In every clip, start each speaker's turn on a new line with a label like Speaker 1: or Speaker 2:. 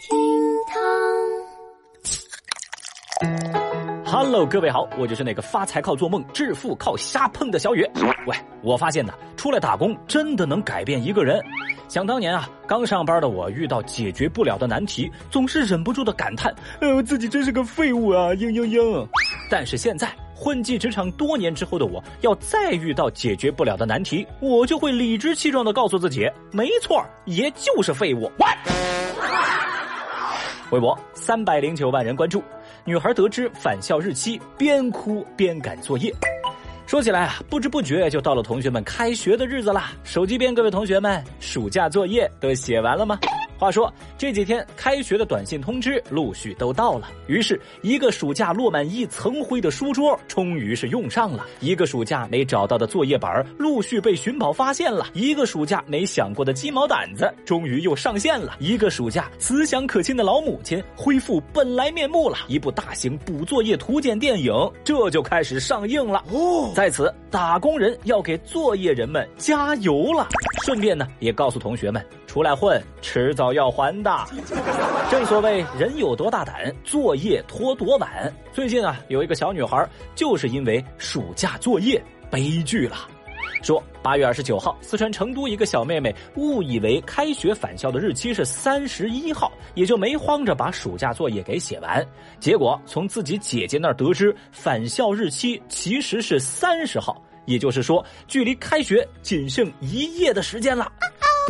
Speaker 1: 厅
Speaker 2: 堂，Hello，各位好，我就是那个发财靠做梦、致富靠瞎碰的小雨。喂，我发现呢，出来打工真的能改变一个人。想当年啊，刚上班的我遇到解决不了的难题，总是忍不住的感叹：“呃，自己真是个废物啊！”嘤嘤嘤。但是现在混迹职场多年之后的我，要再遇到解决不了的难题，我就会理直气壮的告诉自己：“没错，爷就是废物。”微博三百零九万人关注，女孩得知返校日期，边哭边赶作业。说起来啊，不知不觉就到了同学们开学的日子啦。手机边各位同学们，暑假作业都写完了吗？话说这几天开学的短信通知陆续都到了，于是一个暑假落满一层灰的书桌终于是用上了，一个暑假没找到的作业本陆续被寻宝发现了，一个暑假没想过的鸡毛掸子终于又上线了，一个暑假慈祥可亲的老母亲恢复本来面目了，一部大型补作业图鉴电影这就开始上映了哦，在此打工人要给作业人们加油了，顺便呢也告诉同学们。出来混，迟早要还的。正所谓人有多大胆，作业拖多晚。最近啊，有一个小女孩就是因为暑假作业悲剧了。说八月二十九号，四川成都一个小妹妹误以为开学返校的日期是三十一号，也就没慌着把暑假作业给写完。结果从自己姐姐那儿得知，返校日期其实是三十号，也就是说，距离开学仅剩一夜的时间了。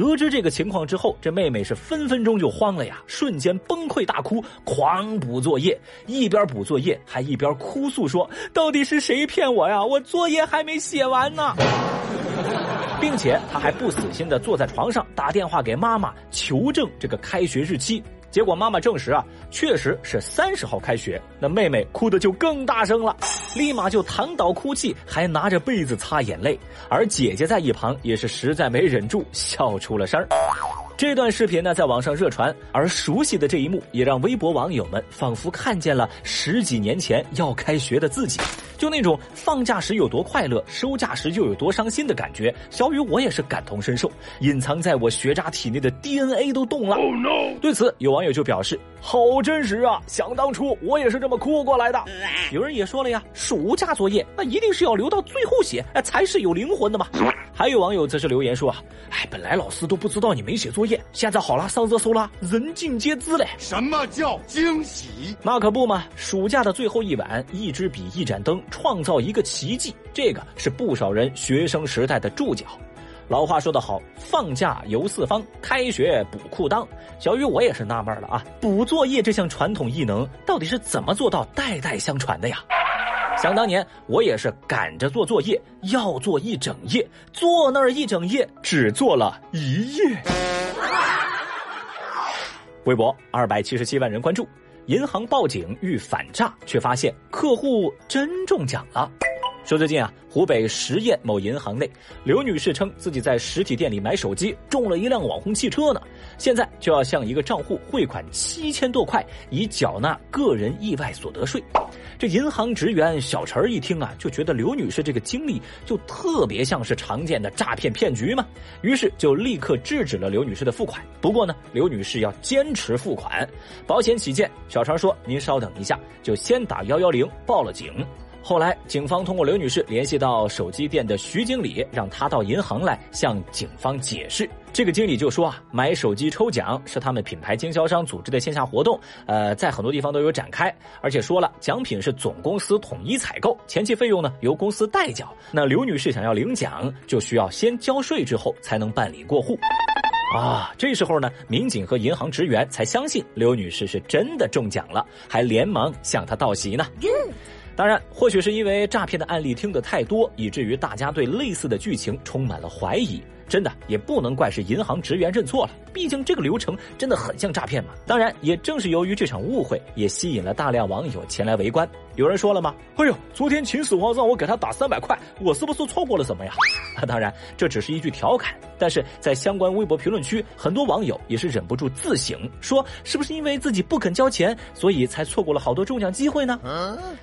Speaker 2: 得知这个情况之后，这妹妹是分分钟就慌了呀，瞬间崩溃大哭，狂补作业，一边补作业还一边哭诉说：“到底是谁骗我呀？我作业还没写完呢！”并且她还不死心的坐在床上打电话给妈妈求证这个开学日期。结果妈妈证实啊，确实是三十号开学。那妹妹哭的就更大声了，立马就躺倒哭泣，还拿着被子擦眼泪。而姐姐在一旁也是实在没忍住，笑出了声儿。这段视频呢，在网上热传，而熟悉的这一幕也让微博网友们仿佛看见了十几年前要开学的自己。就那种放假时有多快乐，收假时就有多伤心的感觉，小雨我也是感同身受。隐藏在我学渣体内的 DNA 都动了。对此，有网友就表示：“好真实啊！想当初我也是这么哭过来的。”有人也说了呀：“暑假作业那一定是要留到最后写，哎，才是有灵魂的嘛。”还有网友则是留言说：“啊，哎，本来老师都不知道你没写作业，现在好了，上热搜了，人尽皆知嘞。”
Speaker 3: 什么叫惊喜？
Speaker 2: 那可不嘛！暑假的最后一晚，一支笔，一盏灯。创造一个奇迹，这个是不少人学生时代的注脚。老话说得好，放假游四方，开学补裤裆。小雨，我也是纳闷了啊，补作业这项传统艺能到底是怎么做到代代相传的呀？想当年，我也是赶着做作业，要做一整夜，坐那儿一整夜，只做了一夜。微博二百七十七万人关注。银行报警欲反诈，却发现客户真中奖了。说最近啊，湖北十堰某银行内，刘女士称自己在实体店里买手机中了一辆网红汽车呢，现在就要向一个账户汇款七千多块，以缴纳个人意外所得税。这银行职员小陈一听啊，就觉得刘女士这个经历就特别像是常见的诈骗骗局嘛，于是就立刻制止了刘女士的付款。不过呢，刘女士要坚持付款，保险起见，小陈说：“您稍等一下，就先打幺幺零报了警。”后来，警方通过刘女士联系到手机店的徐经理，让他到银行来向警方解释。这个经理就说啊，买手机抽奖是他们品牌经销商组织的线下活动，呃，在很多地方都有展开，而且说了奖品是总公司统一采购，前期费用呢由公司代缴。那刘女士想要领奖，就需要先交税之后才能办理过户。啊，这时候呢，民警和银行职员才相信刘女士是真的中奖了，还连忙向她道喜呢。当然，或许是因为诈骗的案例听得太多，以至于大家对类似的剧情充满了怀疑。真的也不能怪是银行职员认错了，毕竟这个流程真的很像诈骗嘛。当然，也正是由于这场误会，也吸引了大量网友前来围观。有人说了吗？哎呦，昨天秦始皇让我给他打三百块，我是不是错过了什么呀？啊，当然这只是一句调侃，但是在相关微博评论区，很多网友也是忍不住自省，说是不是因为自己不肯交钱，所以才错过了好多中奖机会呢？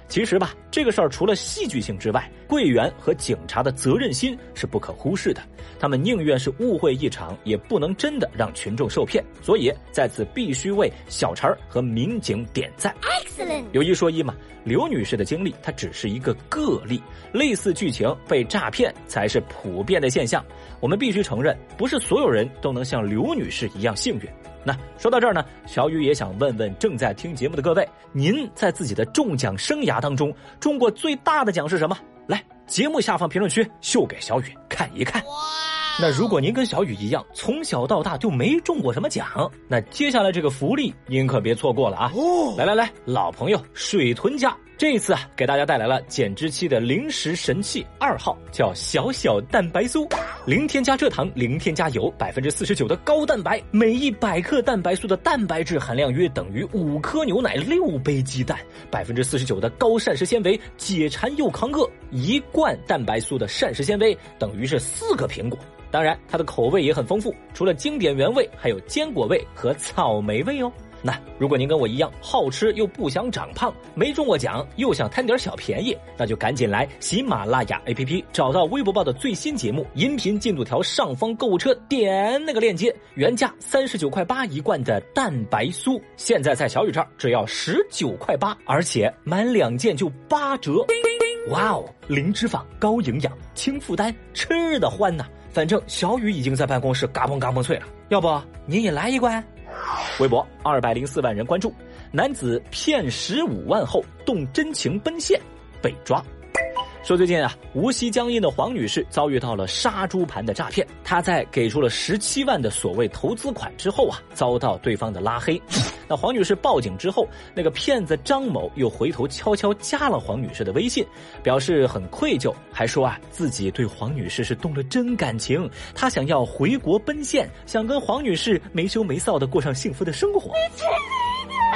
Speaker 2: 其实吧，这个事儿除了戏剧性之外，柜员和警察的责任心是不可忽视的。他们宁愿是误会一场，也不能真的让群众受骗。所以在此必须为小陈和民警点赞。Excellent。有一说一嘛，刘女士的经历它只是一个个例，类似剧情被诈骗才是普遍的现象。我们必须承认，不是所有人都能像刘女士一样幸运。那说到这儿呢，小雨也想问问正在听节目的各位，您在自己的中奖生涯当中中过最大的奖是什么？来，节目下方评论区秀给小雨看一看。那如果您跟小雨一样，从小到大就没中过什么奖，那接下来这个福利您可别错过了啊！来来来，老朋友水豚家这一次啊，给大家带来了减脂期的零食神器二号，叫小小蛋白酥，零添加蔗糖，零添加油，百分之四十九的高蛋白，每一百克蛋白酥的蛋白质含量约等于五颗牛奶、六杯鸡蛋，百分之四十九的高膳食纤维，解馋又抗饿，一罐蛋白酥的膳食纤维等于是四个苹果。当然，它的口味也很丰富，除了经典原味，还有坚果味和草莓味哦。那如果您跟我一样好吃又不想长胖，没中过奖又想贪点小便宜，那就赶紧来喜马拉雅 APP 找到微博报的最新节目音频进度条上方购物车，点那个链接，原价三十九块八一罐的蛋白酥，现在在小雨这儿只要十九块八，而且满两件就八折。哇哦，零脂肪、高营养、轻负担，吃的欢呐！反正小雨已经在办公室嘎嘣嘎嘣脆了，要不您也来一罐？微博二百零四万人关注，男子骗十五万后动真情奔现，被抓。说最近啊，无锡江阴的黄女士遭遇到了杀猪盘的诈骗。她在给出了十七万的所谓投资款之后啊，遭到对方的拉黑。那黄女士报警之后，那个骗子张某又回头悄悄加了黄女士的微信，表示很愧疚，还说啊自己对黄女士是动了真感情，他想要回国奔现，想跟黄女士没羞没臊的过上幸福的生活。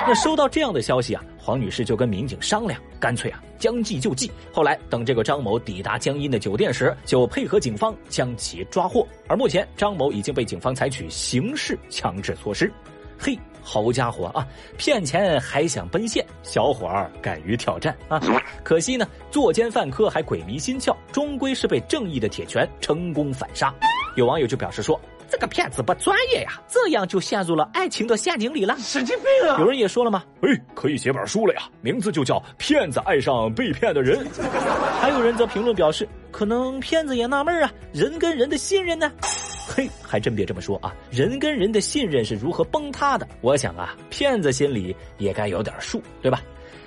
Speaker 2: 那收到这样的消息啊，黄女士就跟民警商量，干脆啊将计就计。后来等这个张某抵达江阴的酒店时，就配合警方将其抓获。而目前张某已经被警方采取刑事强制措施。嘿，好家伙啊，骗钱还想奔现，小伙儿敢于挑战啊！可惜呢，作奸犯科还鬼迷心窍，终归是被正义的铁拳成功反杀。有网友就表示说。这个骗子不专业呀，这样就陷入了爱情的陷阱里了。
Speaker 3: 神经病啊！
Speaker 2: 有人也说了吗？哎，可以写本书了呀，名字就叫《骗子爱上被骗的人》。还有人则评论表示，可能骗子也纳闷啊，人跟人的信任呢？嘿，还真别这么说啊，人跟人的信任是如何崩塌的？我想啊，骗子心里也该有点数，对吧？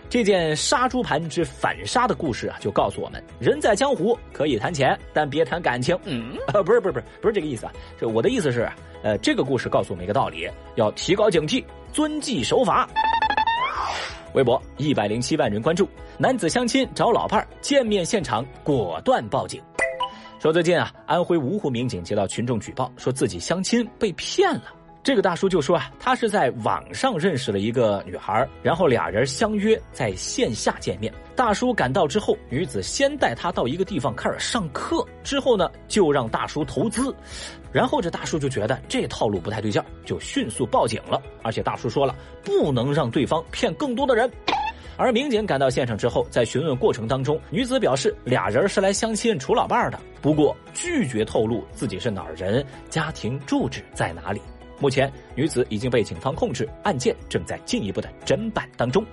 Speaker 2: 这件杀猪盘之反杀的故事啊，就告诉我们：人在江湖可以谈钱，但别谈感情。嗯，啊，不是，不是，不是，不是这个意思啊。这我的意思是，呃，这个故事告诉我们一个道理：要提高警惕，遵纪守法。微博一百零七万人关注，男子相亲找老伴儿，见面现场果断报警。说最近啊，安徽芜湖民警接到群众举报，说自己相亲被骗了。这个大叔就说啊，他是在网上认识了一个女孩，然后俩人相约在线下见面。大叔赶到之后，女子先带他到一个地方开始上课，之后呢就让大叔投资，然后这大叔就觉得这套路不太对劲，就迅速报警了。而且大叔说了，不能让对方骗更多的人。而民警赶到现场之后，在询问过程当中，女子表示俩人是来相亲处老伴的，不过拒绝透露自己是哪儿人，家庭住址在哪里。目前，女子已经被警方控制，案件正在进一步的侦办当中。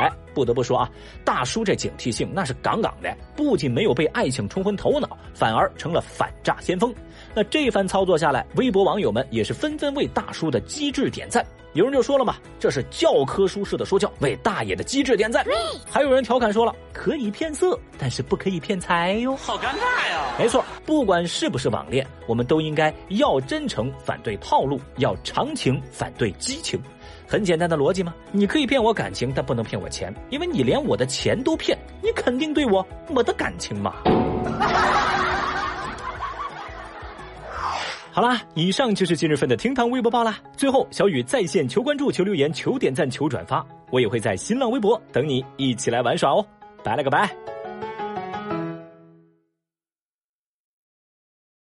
Speaker 2: 哎，不得不说啊，大叔这警惕性那是杠杠的，不仅没有被爱情冲昏头脑，反而成了反诈先锋。那这番操作下来，微博网友们也是纷纷为大叔的机智点赞。有人就说了嘛，这是教科书式的说教，为大爷的机智点赞。还有人调侃说了，可以骗色，但是不可以骗财哟。
Speaker 3: 好尴尬呀！
Speaker 2: 没错，不管是不是网恋，我们都应该要真诚，反对套路；要长情，反对激情。很简单的逻辑吗？你可以骗我感情，但不能骗我钱，因为你连我的钱都骗，你肯定对我没得感情嘛。好啦，以上就是今日份的厅堂微博报啦。最后，小雨在线求关注、求留言、求点赞、求转发，我也会在新浪微博等你一起来玩耍哦。拜了个拜。